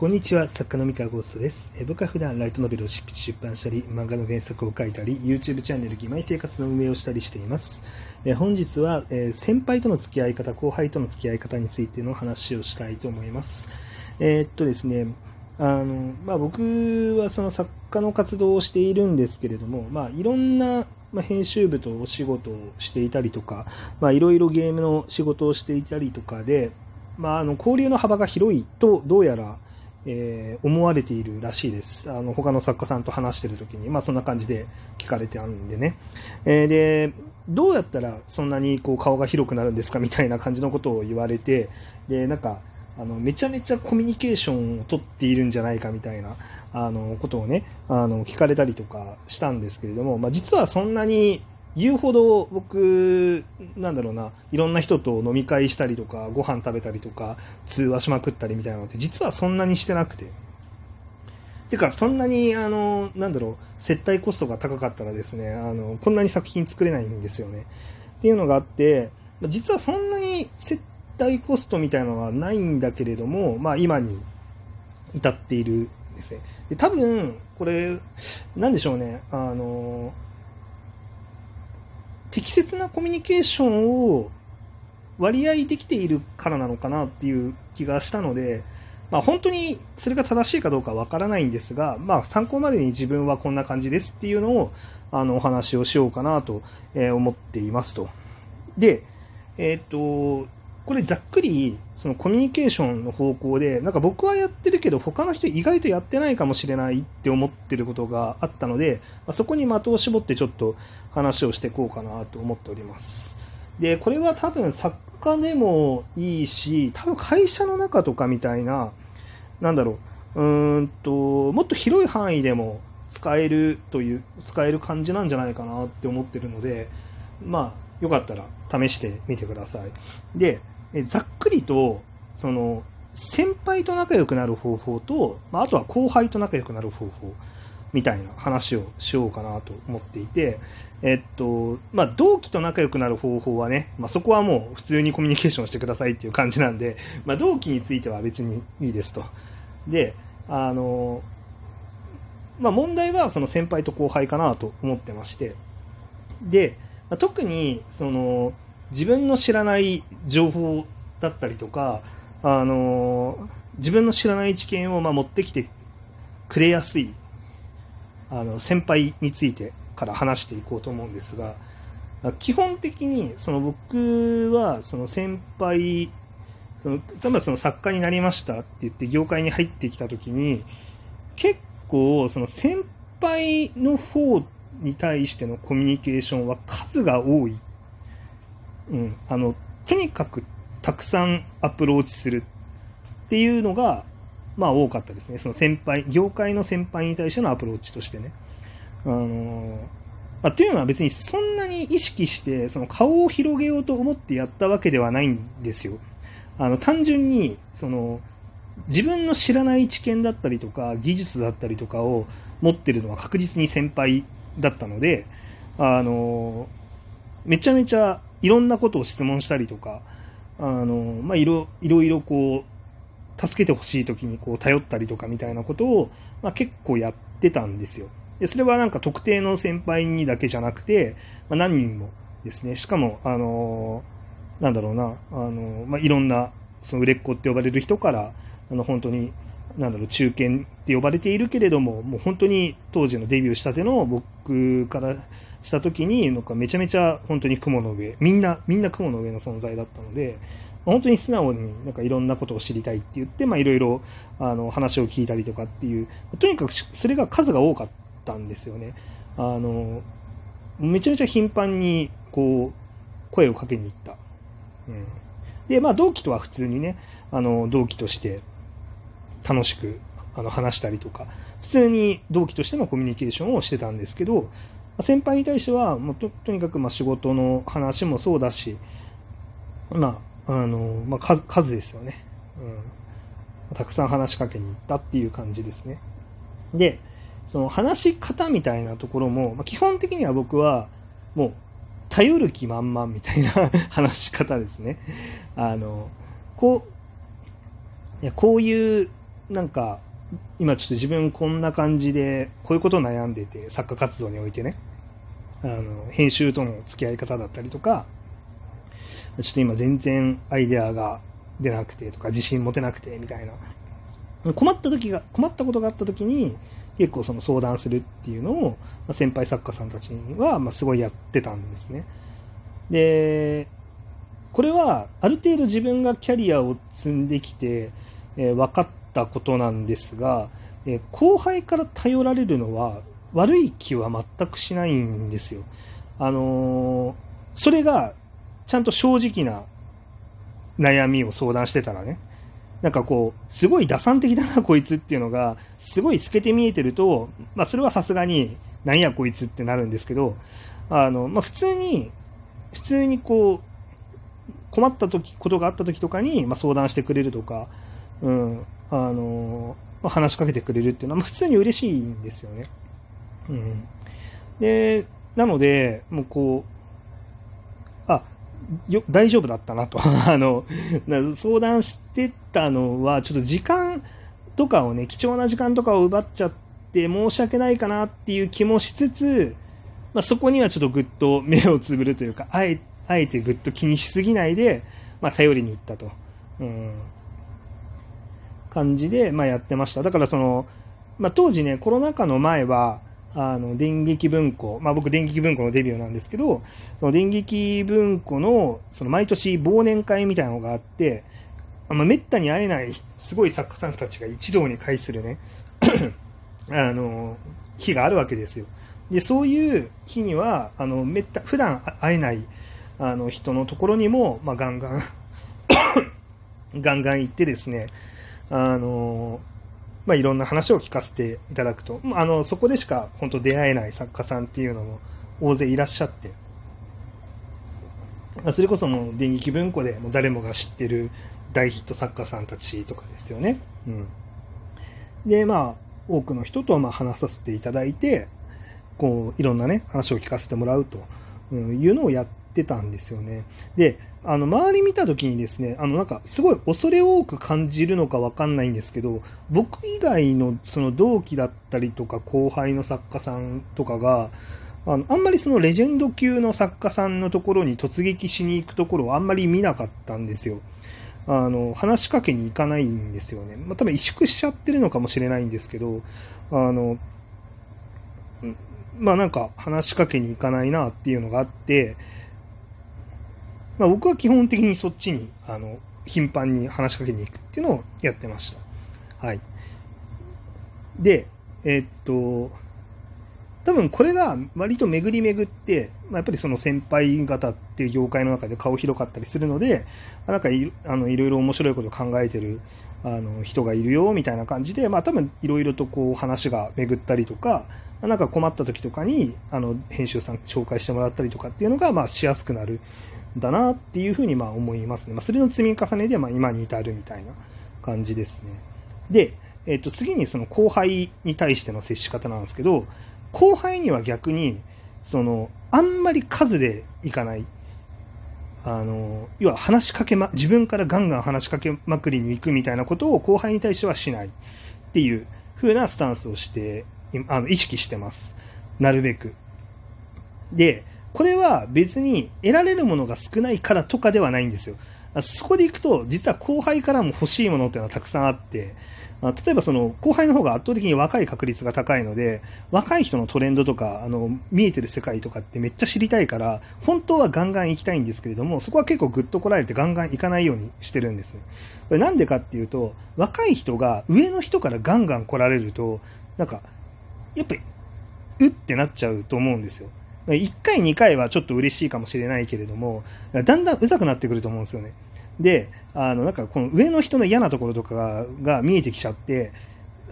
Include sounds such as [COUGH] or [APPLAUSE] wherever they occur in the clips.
こんにちは、作家の三河ゴーストです。え僕は普段ライトノベルを執筆出版したり、漫画の原作を書いたり、YouTube チャンネル義妹生活の運営をしたりしています。え本日は、え先輩との付き合い方、後輩との付き合い方についての話をしたいと思います。えーっとですね、あの、まあ、僕はその作家の活動をしているんですけれども、まあ、いろんな、まあ、編集部とお仕事をしていたりとか、まあ、いろいろゲームの仕事をしていたりとかで、まあ、あの交流の幅が広いとどうやら、えー思われているらしいです。あの他の作家さんと話してる時に、まあ、そんな感じで聞かれてあるんでね。えーで、どうやったらそんなにこう顔が広くなるんですかみたいな感じのことを言われて、で、なんか、あのめちゃめちゃコミュニケーションを取っているんじゃないかみたいなあのことをねあの聞かれたりとかしたんですけれども、まあ、実はそんなに言うほど僕なんだろうないろんな人と飲み会したりとかご飯食べたりとか通話しまくったりみたいなのって実はそんなにしてなくて。てか、そんなに、あの、なんだろう、接待コストが高かったらですね、あの、こんなに作品作れないんですよね。っていうのがあって、実はそんなに接待コストみたいなのはないんだけれども、まあ今に至っているんですね。で多分、これ、なんでしょうね、あの、適切なコミュニケーションを割合できているからなのかなっていう気がしたので、まあ、本当にそれが正しいかどうかわからないんですが、まあ、参考までに自分はこんな感じですっていうのをあのお話をしようかなと思っていますと。で、えっ、と、これざっくりそのコミュニケーションの方向で、なんか僕はやってるけど他の人意外とやってないかもしれないって思ってることがあったので、まそこに的を絞ってちょっと話をしていこうかなと思っております。で、これは多分作家でもいいし、多分会社の中とかみたいな、なんだろう、うーんと、もっと広い範囲でも使えるという、使える感じなんじゃないかなって思ってるので、まあ、よかったら試してみてください。で、えざっくりと、その、先輩と仲良くなる方法と、まあ、あとは後輩と仲良くなる方法みたいな話をしようかなと思っていて、えっと、まあ、同期と仲良くなる方法はね、まあ、そこはもう普通にコミュニケーションしてくださいっていう感じなんで、まあ、同期については別にいいですと。で、あの、まあ、問題はその先輩と後輩かなと思ってまして、で、まあ特にその自分の知らない情報だったりとか、あの自分の知らない知見をまあ持ってきてくれやすいあの先輩についてから話していこうと思うんですが、ま基本的にその僕はその先輩その例えばその作家になりましたって言って業界に入ってきた時に結構その先輩の方に対してのコミュニケーションは数が多い、うん、あのとにかくたくさんアプローチするっていうのがまあ多かったですね。その先輩業界の先輩に対してのアプローチとしてね。あのまあ、というのは別にそんなに意識してその顔を広げようと思ってやったわけではないんですよ。あの単純にその自分の知らない知見だったりとか技術だったりとかを持ってるのは確実に先輩だったのであのめちゃめちゃいろんなことを質問したりとかあの、まあ、いろいろいろこう助けてほしい時にこう頼ったりとかみたいなことを、まあ、結構やってたんですよ。でそれはなんか特定の先輩にだけじゃなくて、まあ、何人もですね。しかもあのなんだろうなあの、まあ、いろんなその売れっ子って呼ばれる人からあの本当になんだろう中堅って呼ばれているけれどももう本当に当時のデビューしたての僕からした時になんかめちゃめちゃ本当に雲の上みんなみんな雲の上の存在だったので本当に素直になんかいろんなことを知りたいって言って、まあ、いろいろあの話を聞いたりとかっていうとにかくそれが数が多かったんですよね。あのめちゃめちゃ頻繁にこう声をかけに行った。うん、で、まあ、同期とは普通にね、あの同期として楽しくあの話したりとか、普通に同期としてのコミュニケーションをしてたんですけど、先輩に対してはもうととにかくまあ仕事の話もそうだし、まああのまあ、数数ですよね、うん。たくさん話しかけに行ったっていう感じですね。で、その話し方みたいなところも、まあ、基本的には僕はもう頼る気満々みたいな [LAUGHS] 話し方ですね。あの、こう、いやこういうなんか、今ちょっと自分こんな感じで、こういうことを悩んでて、作家活動においてね、あの、編集との付き合い方だったりとか、ちょっと今全然アイデアが出なくてとか、自信持てなくてみたいな。困った時が、困ったことがあった時に、結構その相談するっていうのを、先輩作家さんたちには、ま、すごいやってたんですね。で、これはある程度自分がキャリアを積んできて、え、分かったことなんですが、えー、後輩から頼られるのは悪い気は全くしないんですよ。あのー、それがちゃんと正直な悩みを相談してたらね、なんかこう、すごい打算的だな、[LAUGHS] こいつっていうのが、すごい透けて見えてると、まあ、それはさすがに、なんやこいつってなるんですけど、あの、まあ、普通に、普通にこう、困った時ことがあった時とかに、まあ、相談してくれるとか、うん、あの、話しかけてくれるっていうのは、普通に嬉しいんですよね。うん。で、なので、もうこう、あ、よ、大丈夫だったなと。[LAUGHS] あの、相談してたのは、ちょっと時間とかをね、貴重な時間とかを奪っちゃって申し訳ないかなっていう気もしつつ、まあ、そこにはちょっとぐっと目をつぶるというか、あえあえてぐっと気にしすぎないで、まあ、頼りに行ったと、うん、感じで、まあ、やってました。だからその、まあ、当時ね、コロナ禍の前は、あの、電撃文庫、まあ僕電撃文庫のデビューなんですけど、その電撃文庫の、その毎年忘年会みたいなのがあって、あまあ、めったに会えないすごい作家さんたちが一堂に会するね [COUGHS] あの、日があるわけですよ。で、そういう日には、あの、めった、普段会えないあの人のところにも、まあ、ガンガン [COUGHS] ガンガン行ってですね、あのまあ、いろんな話を聞かせていただくと、あのそこでしか本当出会えない作家さんっていうのも大勢いらっしゃって、それこそもう電撃文庫でも誰もが知ってる大ヒット作家さんたちとかですよね。うん、で、まあ、多くの人とま話させていただいて、こういろんなね、話を聞かせてもらうというのをやってたんですよね。で、あの、周り見た時にですね、あの、なんか、すごい恐れ多く感じるのかわかんないんですけど、僕以外のその同期だったりとか後輩の作家さんとかが、あの、あんまりそのレジェンド級の作家さんのところに突撃しに行くところをあんまり見なかったんですよ。あの、話しかけに行かないんですよね。まあ、多分萎縮しちゃってるのかもしれないんですけど、あの、まあなんか話しかけに行かないなっていうのがあって、まあ、僕は基本的にそっちにあの頻繁に話しかけに行くっていうのをやってました。はい。で、えー、っと、多分これが割と巡り巡って、まあ、やっぱりその先輩方っていう業界の中で顔広かったりするので、なんかいあのいろいろ面白いことを考えてるあの人がいるよみたいな感じで、まあ、多分いろいろとこう話が巡ったりとか、なんか困った時とかにあの編集さん紹介してもらったりとかっていうのがまあしやすくなるだなっていうふうにまあ思いますね。まあ、それの積み重ねでまあ今に至るみたいな感じですね。で、えっ、と、次にその後輩に対しての接し方なんですけど、後輩には逆に、その、あんまり数でいかない。あの、要は話しかけま、自分からガンガン話しかけまくりに行くみたいなことを後輩に対してはしないっていう風なスタンスをして、あの、意識してます。なるべく。で、これは別に得られるものが少ないからとかではないんですよ。そこでいくと、実は後輩からも欲しいものっていうのはたくさんあって、例えばその後輩の方が圧倒的に若い確率が高いので、若い人のトレンドとか、あの、見えてる世界とかってめっちゃ知りたいから、本当はガンガン行きたいんですけれども、そこは結構ぐっとこられてガンガン行かないようにしてるんです。これなんでかっていうと、若い人が上の人からガンガン来られると、なんか、やっぱり、うってなっちゃうと思うんですよ。1回、2回はちょっと嬉しいかもしれないけれども、だんだんうざくなってくると思うんですよね。で、あの、なんかこの上の人の嫌なところとかが見えてきちゃって、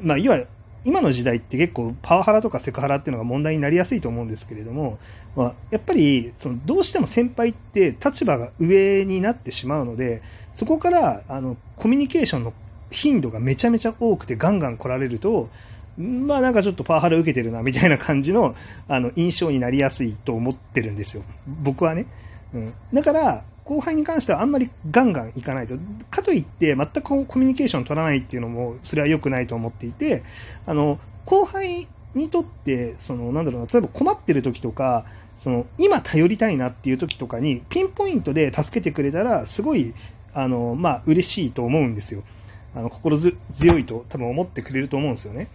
まあ、いわゆる今の時代って結構パワハラとかセクハラっていうのが問題になりやすいと思うんですけれども、まあ、やっぱりそのどうしても先輩って立場が上になってしまうので、そこからあのコミュニケーションの頻度がめちゃめちゃ多くてガンガン来られると、まあなんかちょっとパワハラ受けてるなみたいな感じのあの印象になりやすいと思ってるんですよ。僕はね。うん、だから、後輩に関してはあんまりガンガンいかないと。かといって、全くコミュニケーション取らないっていうのも、それは良くないと思っていて、あの、後輩にとって、その、なんだろうな、例えば困ってる時とか、その、今頼りたいなっていう時とかに、ピンポイントで助けてくれたら、すごい、あの、まあ、嬉しいと思うんですよ。あの、心強いと多分思ってくれると思うんですよね。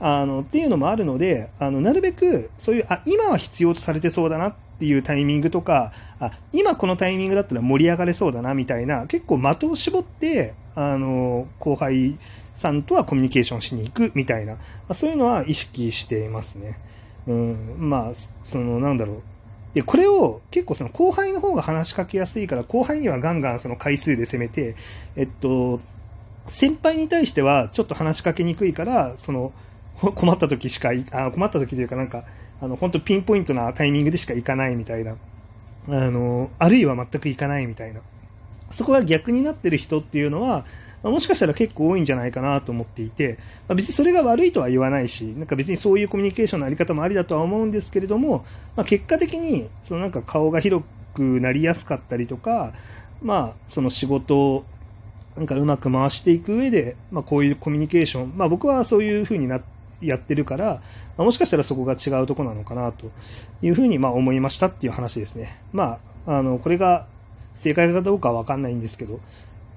あの、っていうのもあるので、あの、なるべく、そういう、あ、今は必要とされてそうだなっていうタイミングとか、あ、今このタイミングだったら盛り上がれそうだなみたいな、結構的を絞って、あの、後輩さんとはコミュニケーションしに行くみたいな、まあ、そういうのは意識していますね。うん、まあ、その、なんだろう。で、これを結構その後輩の方が話しかけやすいから、後輩にはガンガンその回数で攻めて、えっと、先輩に対してはちょっと話しかけにくいから、その、困った時しかあ、困った時というかなんか、あの、本当ピンポイントなタイミングでしか行かないみたいな、あの、あるいは全く行かないみたいな。そこが逆になってる人っていうのは、もしかしたら結構多いんじゃないかなと思っていて、まあ、別にそれが悪いとは言わないし、なんか別にそういうコミュニケーションのあり方もありだとは思うんですけれども、まあ、結果的に、そのなんか顔が広くなりやすかったりとか、まあ、その仕事をなんかうまく回していく上で、まあ、こういうコミュニケーション、まあ、僕はそういうふうになってやってるから、まあ、もしかしたらそこが違うとこなのかなというふうにまあ思いましたっていう話ですね。まあ、あのこれが正解かどうかは分かんないんですけど、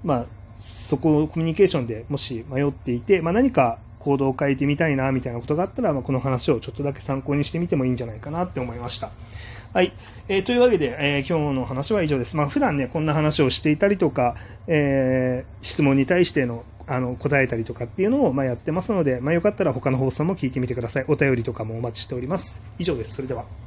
まあ、そこをコミュニケーションでもし迷っていて、まあ、何か行動を変えてみたいなみたいなことがあったら、まあ、この話をちょっとだけ参考にしてみてもいいんじゃないかなって思いました。はい。えー、というわけで、えー、今日の話は以上です。まあ、普段ね、こんな話をしていたりとか、えー、質問に対してのあの答えたりとかっていうのを、ま、やってますので、まあ、よかったら他の放送も聞いてみてください。お便りとかもお待ちしております。以上です。それでは。